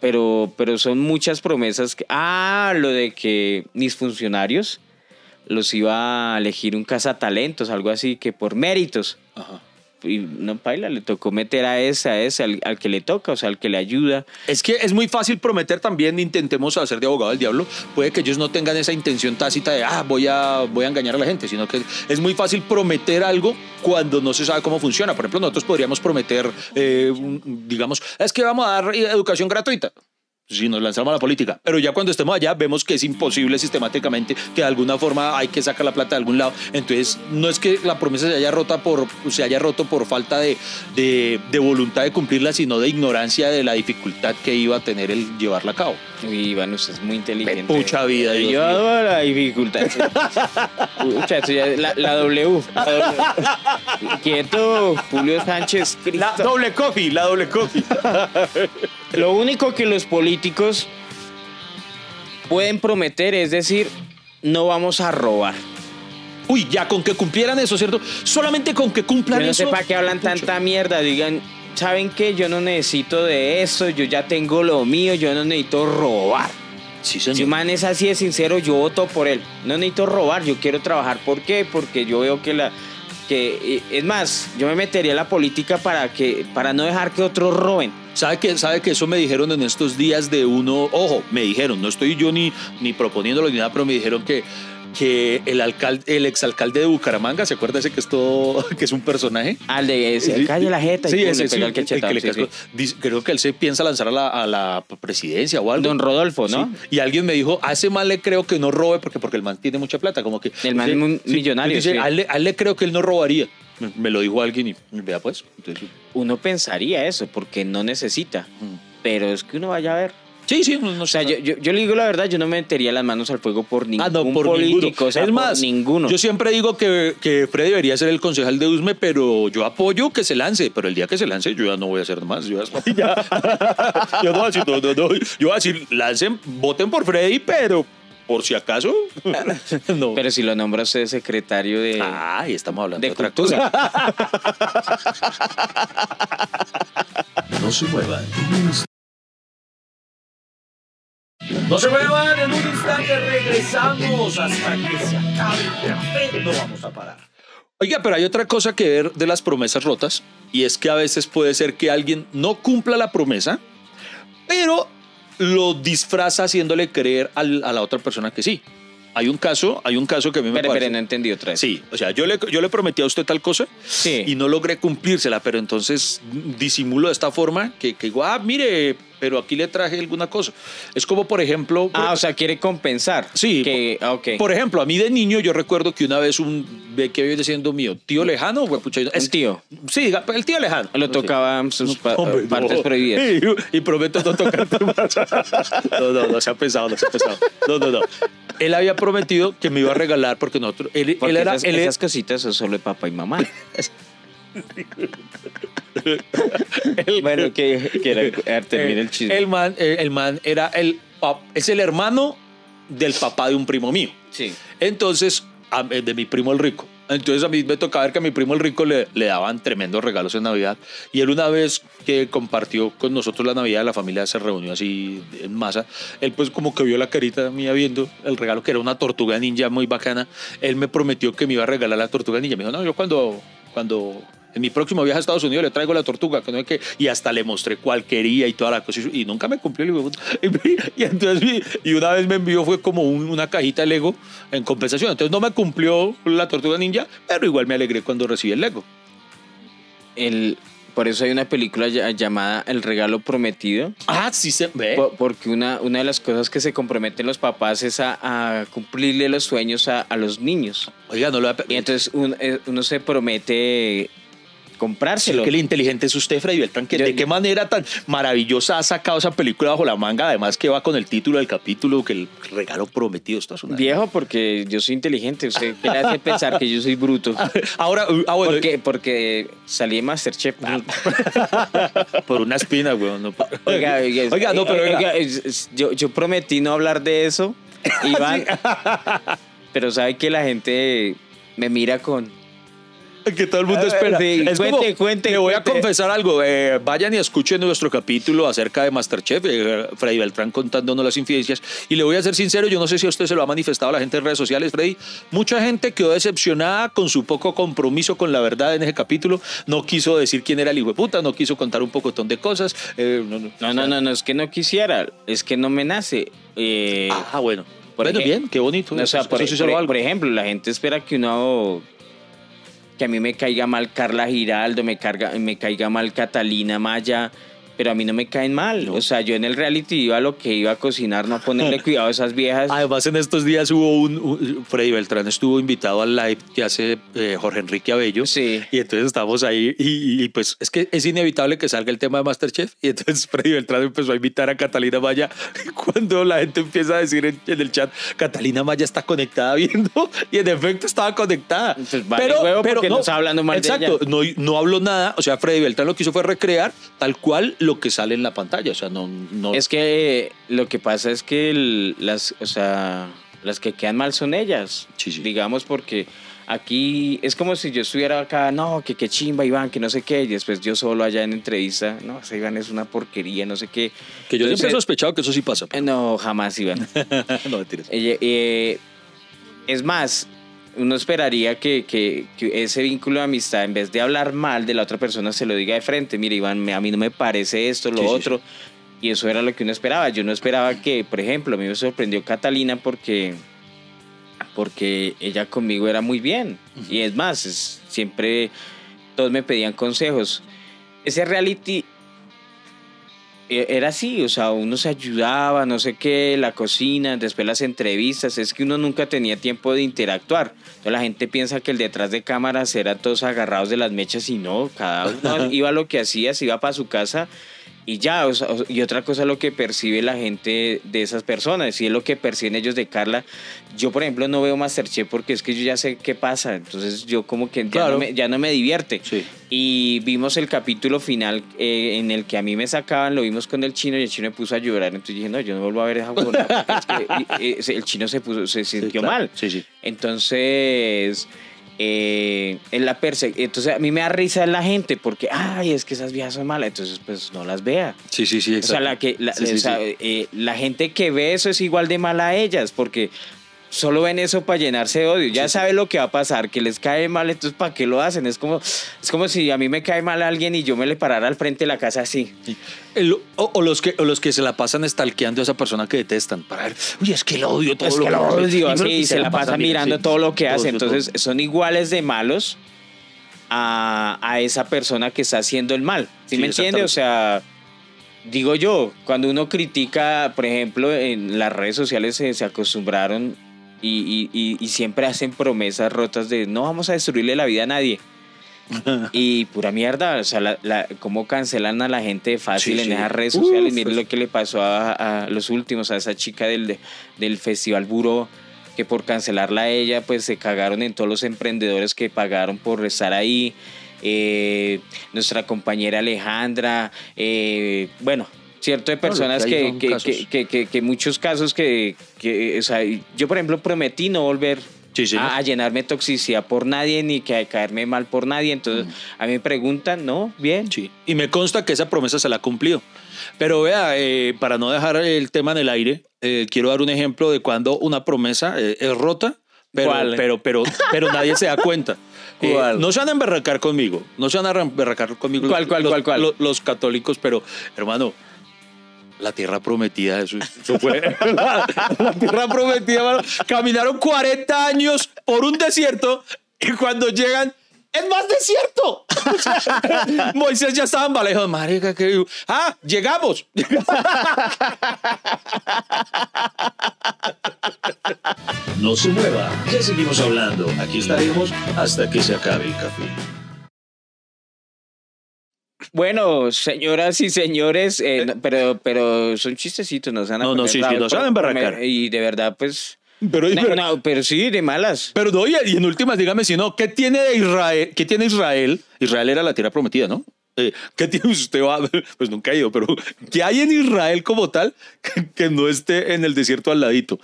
pero, pero son muchas promesas. Que, ah, lo de que mis funcionarios los iba a elegir un cazatalentos, algo así, que por méritos. Ajá. Y no, paila, le tocó meter a ese, a ese, al, al que le toca, o sea, al que le ayuda. Es que es muy fácil prometer también, intentemos hacer de abogado del diablo, puede que ellos no tengan esa intención tácita de, ah, voy a, voy a engañar a la gente, sino que es muy fácil prometer algo cuando no se sabe cómo funciona. Por ejemplo, nosotros podríamos prometer, eh, digamos, es que vamos a dar educación gratuita. Si nos lanzamos a la política, pero ya cuando estemos allá vemos que es imposible sistemáticamente, que de alguna forma hay que sacar la plata de algún lado. Entonces, no es que la promesa se haya, rota por, se haya roto por falta de, de, de voluntad de cumplirla, sino de ignorancia de la dificultad que iba a tener el llevarla a cabo. Y bueno, usted es muy inteligente. Pucha vida, Dios Yo mío. adoro la dificultad. Pucha, eso ya la, la W. La W. Quieto, Julio Sánchez. La doble coffee, la doble coffee. Lo único que los políticos pueden prometer es decir, no vamos a robar. Uy, ya con que cumplieran eso, ¿cierto? Solamente con que Yo cumplan no eso. sé para qué hablan Pucha. tanta mierda. Digan, ¿saben qué? Yo no necesito de eso, yo ya tengo lo mío, yo no necesito robar. Sí, Si señor. un man es así de sincero, yo voto por él. No necesito robar, yo quiero trabajar. ¿Por qué? Porque yo veo que la... Que, eh, es más, yo me metería en la política para, que, para no dejar que otros roben. ¿Sabe que, ¿Sabe que eso me dijeron en estos días de uno? Ojo, me dijeron, no estoy yo ni, ni proponiéndolo ni nada, pero me dijeron que, que el, alcalde, el exalcalde de Bucaramanga, ¿se acuerda ese que es todo, que es un personaje? Al de ese, calle la jeta Sí, ese le sí, pega el el que le sí. Dice- Creo que él se piensa lanzar a la, a la presidencia o algo. Don Rodolfo, ¿no? Y alguien me dijo, ese man le creo que no robe porque, porque el man tiene mucha plata. Como que, El man es un millonario, dice, a, él, le- a él le creo que él no robaría. Me- Me lo dijo alguien y vea pues. Entonces, Uno pensaría eso porque no necesita. mm. Pero es que uno vaya a ver. Sí, sí. No, no O sea, yo, yo, yo le digo la verdad, yo no me metería las manos al fuego por ningún Ah, no, por político. ninguno. O sea, es por más, ninguno. yo siempre digo que, que Freddy debería ser el concejal de Usme, pero yo apoyo que se lance. Pero el día que se lance, yo ya no voy a hacer más. Yo ya, ya- yo no voy a decir, no, no, no. Yo voy a decir, lancen, voten por Freddy, pero por si acaso, no. Pero si lo nombra usted secretario de, Ay, estamos hablando de, de otra cosa. No se muevan. No se muevan, en un instante regresamos hasta que se acabe el café. No vamos a parar. Oiga, pero hay otra cosa que ver de las promesas rotas, y es que a veces puede ser que alguien no cumpla la promesa, pero lo disfraza haciéndole creer al- a la otra persona que sí. Hay un caso, hay un caso que a mí me Pero, parece... pero no entendí otra vez. Sí, o sea, yo le, yo le prometí a usted tal cosa Sí. y no logré cumplírsela, pero entonces disimulo de esta forma que, que digo, ah, mire, pero aquí le traje alguna cosa. Es como, por ejemplo... Ah, o sea, quiere compensar. Sí, Que, ah, ok. Por ejemplo, a mí de niño yo recuerdo que una vez un ve que viene siendo mío tío lejano, güey, pucha, Un tío. Sí, el tío lejano. Lo Sí. tocaba sus pa- Hombre, partes no. prohibidas. Y, y prometo no tocarte más. No, no, no se ha pensado, no se ha pensado. No, no, no. Él había prometido que me iba a regalar porque nosotros. Él, Porque él era. esas, él esas cositas son solo de papá y mamá. bueno, que, que era, termine el chisme. El man, eh, el man era el. Es el hermano del papá de un primo mío. sí. Entonces, a- eh, de mi primo el rico. Entonces a mí me tocaba ver que a mi primo el rico le, le daban tremendos regalos en Navidad. Y él una vez que compartió con nosotros la Navidad, la familia se reunió así en masa. Él pues como que vio la carita mía viendo el regalo, que era una tortuga ninja muy bacana. Él me prometió que me iba a regalar la tortuga ninja. Me dijo, no, yo cuando, cuando en mi próximo viaje a Estados Unidos le traigo la tortuga. Que no es que, y hasta le mostré cuál quería y toda la cosa. Y nunca me cumplió. el. Y, entonces, y una vez me envió fue como un- una cajita de Lego en compensación. Entonces no me cumplió la tortuga ninja, pero igual me alegré cuando recibí el Lego. El, por eso hay una película llamada El regalo prometido. Ah, sí se ve. Po- Porque una, una de las cosas que se comprometen los papás es a, a cumplirle los sueños a, a los niños. Oiga, no lo Y entonces un- eh, uno se promete comprárselo. Qué inteligente es usted, Freddy Beltrán. que Yo- ¿De qué manera tan maravillosa ha sacado esa película bajo la manga? Además que va con el título del capítulo, que el regalo prometido. Esto es una... Viejo, porque yo soy inteligente. Usted ¿qué le hace pensar que yo soy bruto. Ahora, ah, bueno, Porque, porque salí de Masterchef. por una espina, güey. No, por- Oiga, oiga, Oiga, no, pero oiga, yo, yo prometí no hablar de eso, Iván. pero sabe que la gente me mira con. que todo el mundo Ah, espera. sí, Es cuente, como- cuente, Le voy a confesar algo. eh, vayan y escuchen nuestro capítulo acerca de Masterchef. eh, Freddy Beltrán contándonos las infidencias. Y le voy a ser sincero, yo no sé si a usted se lo ha manifestado a la gente en redes sociales, Freddy. Mucha gente quedó decepcionada con su poco compromiso con la verdad en ese capítulo. No quiso decir quién era el hijo de puta, no quiso contar un pocotón de cosas. eh, no, no, No, no, no, no, es que no quisiera, es que no me nace. Eh, Ah, bueno. Por bueno, bien, qué bonito. o sea, Eso- por, eso sí se por- por ejemplo, la gente espera que uno. Que a mí me caiga mal Carla Giraldo, me, me caiga mal Catalina Maya, pero a mí no me caen mal. No. O sea, yo en el reality iba a lo que iba a cocinar, no a ponerle cuidado a esas viejas. Además, en estos días hubo un, un- Freddy Beltrán estuvo invitado al live que hace eh, Jorge Enrique Abello. Sí. Y entonces estamos ahí y, y, pues es que es inevitable que salga el tema de Masterchef. Y entonces Freddy Beltrán empezó a invitar a Catalina Maya. Cuando la gente empieza a decir en, en el chat, Catalina Maya está conectada viendo. Y en efecto estaba conectada. Pues vale huevo porque no está hablando mal de Exacto, ella. no, no habló nada. O sea, Freddy Beltrán lo que hizo fue recrear tal cual lo que sale en la pantalla. O sea, no. no Es que eh, lo que pasa es que el- las, o sea, las que quedan mal son ellas. Sí, sí. Digamos porque Aquí es como si yo estuviera acá, no, que qué chimba Iván, que no sé qué, y después yo solo allá en entrevista, no, ese Iván es una porquería, no sé qué. Que yo siempre he Entonces, sospechado que eso sí pasa. eh, No, jamás Iván. no, mentiras. Eh, eh, es más, uno esperaría que, que- que ese vínculo de amistad, en vez de hablar mal de la otra persona, se lo diga de frente. Mira, Iván, a mí no me parece esto, lo Sí, sí, otro. Y eso era lo que uno esperaba. Yo no esperaba que, por ejemplo, a mí me sorprendió Catalina porque, porque ella conmigo era muy bien. Y es más, es- siempre todos me pedían consejos. Ese reality era así, o sea, uno se ayudaba, no sé qué, la cocina, después las entrevistas, es que uno nunca tenía tiempo de interactuar. Entonces la gente piensa que el detrás de cámaras era todos agarrados de las mechas y no, cada uno iba a lo que hacía, se iba para su casa y ya, o sea, o- y otra cosa lo que percibe la gente de esas personas, y es lo que perciben ellos de Carla. Yo, por ejemplo, no veo Masterchef porque es que yo ya sé qué pasa, entonces yo como que ya, Claro. no, me, ya no me divierte. Sí. Y vimos el capítulo final eh, en el que a mí me sacaban, lo vimos con el chino y el chino me puso a llorar. Entonces dije, no, yo no vuelvo a ver esa es que, el chino se, puso, se sintió claro. mal. Sí. Entonces, eh, en la perse entonces a mí me da risa la gente porque, ay, es que esas viejas son malas. Entonces, pues no las vea. Sí, sí, sí. O sea, la, que, la, Sí, sí, o sea, sí. eh, la gente que ve eso es igual de mala a ellas, porque solo ven eso para llenarse de odio. Ya Sí, sí. sabe lo que va a pasar, que les cae mal, entonces ¿para qué lo hacen? Es como, es como si a mí me cae mal alguien y yo me le parara al frente de la casa así. El- o, o los que, o los que se la pasan stalkeando a esa persona que detestan. Para ver, uy, es que lo odio todo Es lo que lo hace". odio, Y así, y se la pasa mirando sí. todo lo que hace. todo. Entonces son iguales de malos a, a esa persona que está haciendo el mal. ¿Sí, Sí, me entiende? O sea, digo yo, cuando uno critica, por ejemplo, en las redes sociales se, se acostumbraron y, y- y- siempre hacen promesas rotas de no vamos a destruirle la vida a nadie. y pura mierda, o sea, la, la- cómo cancelan a la gente fácil Sí, en sí. esas redes sociales. Uf, Miren lo que le pasó a, a los últimos, a esa chica del, del Festival Buró, que por cancelarla a ella, pues se cagaron en todos los emprendedores que pagaron por estar ahí. Eh, nuestra compañera Alejandra, eh, bueno, cierto de personas que que, que, que, que- que- que muchos casos que, que, o sea, yo por ejemplo prometí no volver Sí, sí. a, a llenarme toxicidad por nadie ni que a caerme mal por nadie. Entonces, a mí me preguntan, ¿no? Bien. Sí, y me consta que esa promesa se la ha cumplido. Pero vea, eh, para no dejar el tema en el aire, eh, quiero dar un ejemplo de cuando una promesa eh, es rota, pero, ¿Cuál? pero, pero, pero nadie se da cuenta. Eh, ¿Cuál? no se van a emberracar conmigo, no se van a emberracar conmigo ¿Cuál, los, cuál, los- cuál, cuál? los- los católicos, pero hermano, la tierra prometida, eso, eso fue. la, tierra prometida. Caminaron 40 años por un desierto y cuando llegan, es más desierto. Moisés ya estaba lejos, marica, que ah, llegamos. No se mueva, ya seguimos hablando. Aquí estaremos hasta que se acabe el café. Bueno, señoras y señores, eh, no, pero, pero son chistecitos, nos van a No, no, sí, sí, nos van a. Y de verdad, pues. Pero, No, pero, no, pero sí, de malas. pero no, y y en últimas, dígame si no, ¿qué tiene de Israel? ¿Qué tiene Israel? Israel era la tierra prometida, ¿no? Eh, ¿Qué tiene usted? va- Pues nunca he ido, pero ¿qué hay en Israel como tal que, que no esté en el desierto al ladito?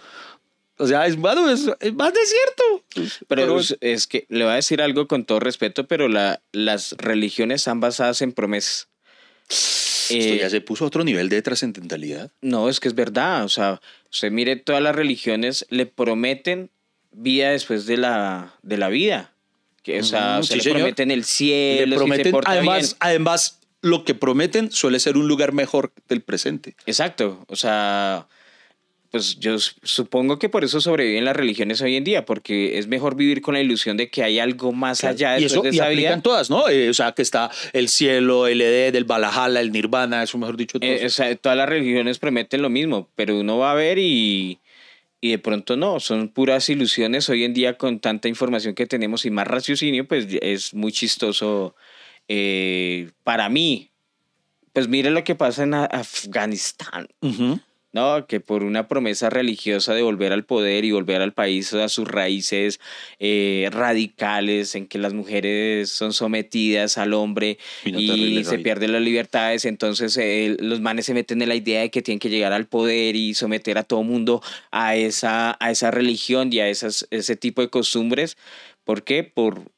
O sea, es, bueno, es, es más desierto. Pero es, es que le voy a decir algo con todo respeto, pero la, las religiones están basadas en promesas. esto Eh, ya se puso a otro nivel de trascendentalidad. No, es que es verdad. O sea, usted mire, todas las religiones le prometen vida después de la, de la vida. Que, o sea, Mm, se sí, le señor. prometen el cielo, Le si se prometen, además, bien. además, lo que prometen suele ser un lugar mejor del presente. Exacto. O sea, pues yo supongo que por eso sobreviven las religiones hoy en día, porque es mejor vivir con la ilusión de que hay algo más allá y eso de y esa aplican vida. todas, ¿no? Eh, o sea, que está el cielo, el Edén, el Valhalla, el Nirvana, eso mejor dicho. todo Eh, eso. o sea, todas las religiones prometen lo mismo, pero uno va a ver y, y de pronto no, son puras ilusiones. Hoy en día con tanta información que tenemos y más raciocinio, pues es muy chistoso eh, para mí. Pues mire lo que pasa en Afganistán. Ujú. ¿No? Que por una promesa religiosa de volver al poder y volver al país a sus raíces eh, radicales, en que las mujeres son sometidas al hombre Y no y, terrible, se pierden las libertades, entonces eh, los manes se meten en la idea de que tienen que llegar al poder y someter a todo mundo a esa, a esa religión y a esas, ese tipo de costumbres ¿Por qué? Por,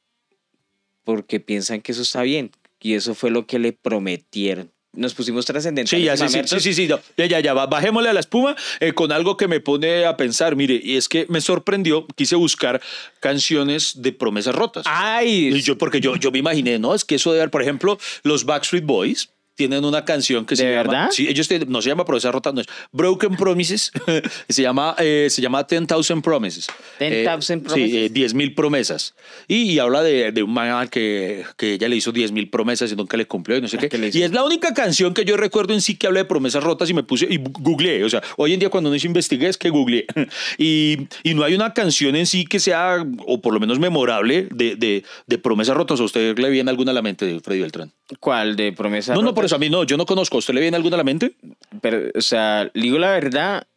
porque piensan que eso está bien. Y eso fue lo que le prometieron. Nos pusimos trascendentales. Sí, ya, sí, sí, sí, ya, ya, ya, bajémosle a la espuma eh, con algo que me pone a pensar, mire, y es que me sorprendió, quise buscar canciones de promesas rotas. Ay, Y yo, porque yo, yo me imaginé, no, es que eso debe haber, por ejemplo, los Backstreet Boys tienen una canción que se ¿De llama. Sí, ellos tienen- no se llama Promesa Rota, no es Broken Promises. se llama, eh, se llama 10,000 Promises. 10,000 Eh, Promises. Sí, eh, 10,000 promesas. Y, y habla de, de un man que, que ella le hizo 10,000 promesas y nunca le cumplió y no sé Ah, ¿qué? Y es la única canción que yo recuerdo en sí que habla de promesas rotas y me puse y googleé. O sea, hoy en día cuando no se investigué es que googleé. Y, y no hay una canción en sí que sea, o por lo menos memorable, de, de, de promesas rotas. ¿A usted le viene alguna a la mente de Freddy Beltrán? ¿cuál de promesa? No, no, rota? Por eso a mí no, yo no conozco. ¿A usted le viene alguna a la mente? Pero, o sea, digo la verdad,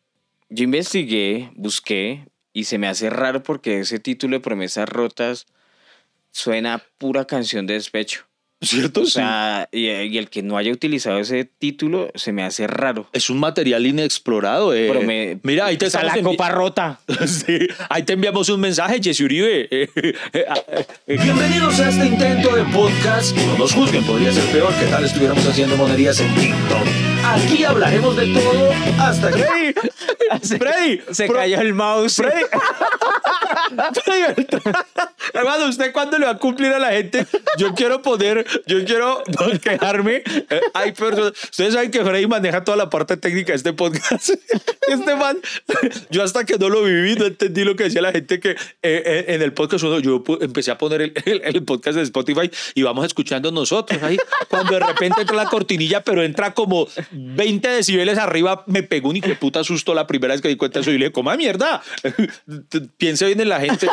yo investigué, busqué y se me hace raro porque ese título de promesas rotas suena a pura canción de despecho. ¿Cierto? O sea, y, y el que no haya utilizado ese título se me hace raro. Es un material inexplorado. eh. Pero me- Mira, ahí te estamos la copa rota. Sí, ahí te enviamos un mensaje, Jesse Uribe. Eh, eh, eh, eh, Bienvenidos a este intento de podcast. No nos juzguen, podría ser peor que tal estuviéramos haciendo monerías en TikTok. Aquí hablaremos de todo hasta que... Freddy, Se pro- cayó el mouse. Freddy. Freddy. Hermano, ¿usted cuándo le va a cumplir a la gente? Yo quiero poder, yo quiero quejarme. Eh, Hay personas, ustedes saben que Freddy maneja toda la parte técnica de este podcast. Este man, yo hasta que no lo viví, no entendí lo que decía la gente que eh, eh, en el podcast uno, yo empecé a poner el, el- el podcast de Spotify y vamos escuchando nosotros ahí. Cuando de repente entra la cortinilla, pero entra como 20 decibeles arriba, me pegó un hijo de puta susto la primera vez que di cuenta de eso y le dije, coma mierda. Piense bien en la gente.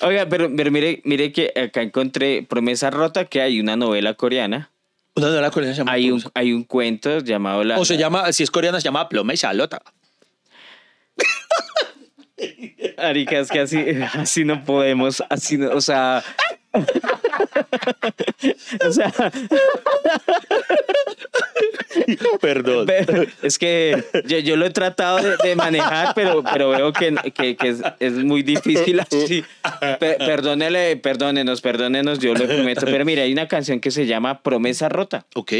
Oiga, pero, pero mire, mire que acá encontré Promesa Rota, que hay una novela coreana. Una novela coreana se llama Hay un, hay un cuento llamado La... O se llama, si es coreana, se llama Plomesa Lota. Arica, es que así, así no podemos, así no, o sea... o sea, Perdón. es que yo, yo lo he tratado de, de manejar, pero, pero veo que, que, que es, es muy difícil así. Pe- perdónele, perdónenos, perdónenos, yo lo prometo. Pero mira, hay una canción que se llama Promesa Rota. Ok.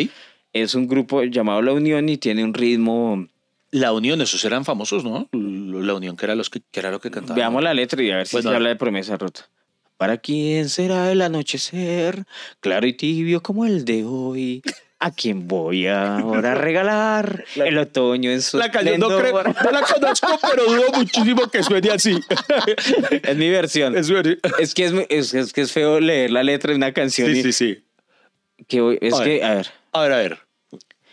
Es un grupo llamado La Unión y tiene un ritmo... La Unión, esos eran famosos, ¿no? La Unión, que era, los que, que era lo que cantaban. Veamos la letra y a ver si se habla de promesa rota. ¿Para quién será el anochecer? Claro y tibio como el de hoy. ¿A quién voy ahora a regalar el otoño en su La canción no, creo, no la conozco, pero dudo muchísimo que suene así. Es mi versión. Es Es que es, es, es que es feo leer la letra de una canción. Sí, y sí, sí. que voy- es A que, ver. a ver. A ver, a ver.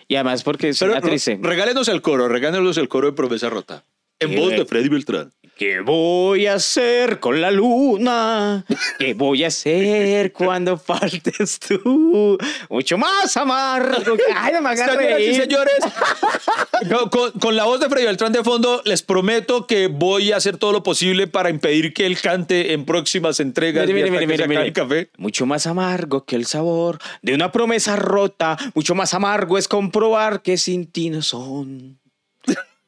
Y además porque es una triste. re- regálenos el coro, regálenos el coro de Promesa Rota. En voz re- de Freddy Beltrán. ¿Qué voy a hacer con la luna? ¿Qué voy a hacer cuando faltes tú? Mucho más amargo. Ay, no me Señoras y señores, con, con- con la voz de Freddy Beltrán de fondo, les prometo que voy a hacer todo lo posible para impedir que él cante en próximas entregas. Mire, mire, mire, mire, café. Mucho más amargo que el sabor de una promesa rota. Mucho más amargo es comprobar que sin ti no son.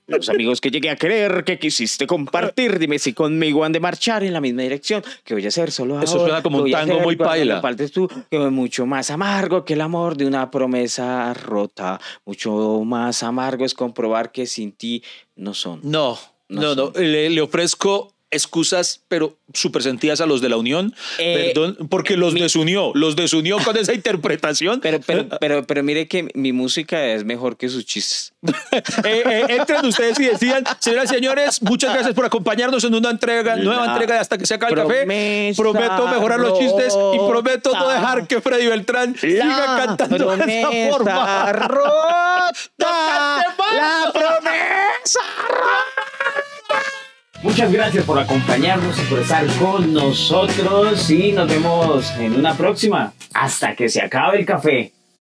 Los amigos que llegué a creer que quisiste compartir, dime si conmigo han de marchar en la misma dirección. Que voy a hacer solo Eso ahora? suena como ¿Qué un tango hacer muy paila. tú? Mucho más amargo que el amor de una promesa rota. Mucho más amargo es comprobar que sin ti no son. No, No no, no. Le, le ofrezco excusas, pero súper sentidas a los de la Unión. Eh, Perdón, porque los desunió. Los desunió con esa interpretación. Pero, pero, pero, pero mire que mi música es mejor que sus chistes. Eh, eh, entren ustedes y decían, señoras y señores, muchas gracias por acompañarnos en una entrega, nueva entrega de Hasta que se acabe el café. Prometo mejorar los chistes y prometo no rota. dejar que Freddy Beltrán siga cantando de esa forma. rota. La promesa Muchas gracias por acompañarnos y por estar con nosotros y nos vemos en una próxima. Hasta que se acabe el café.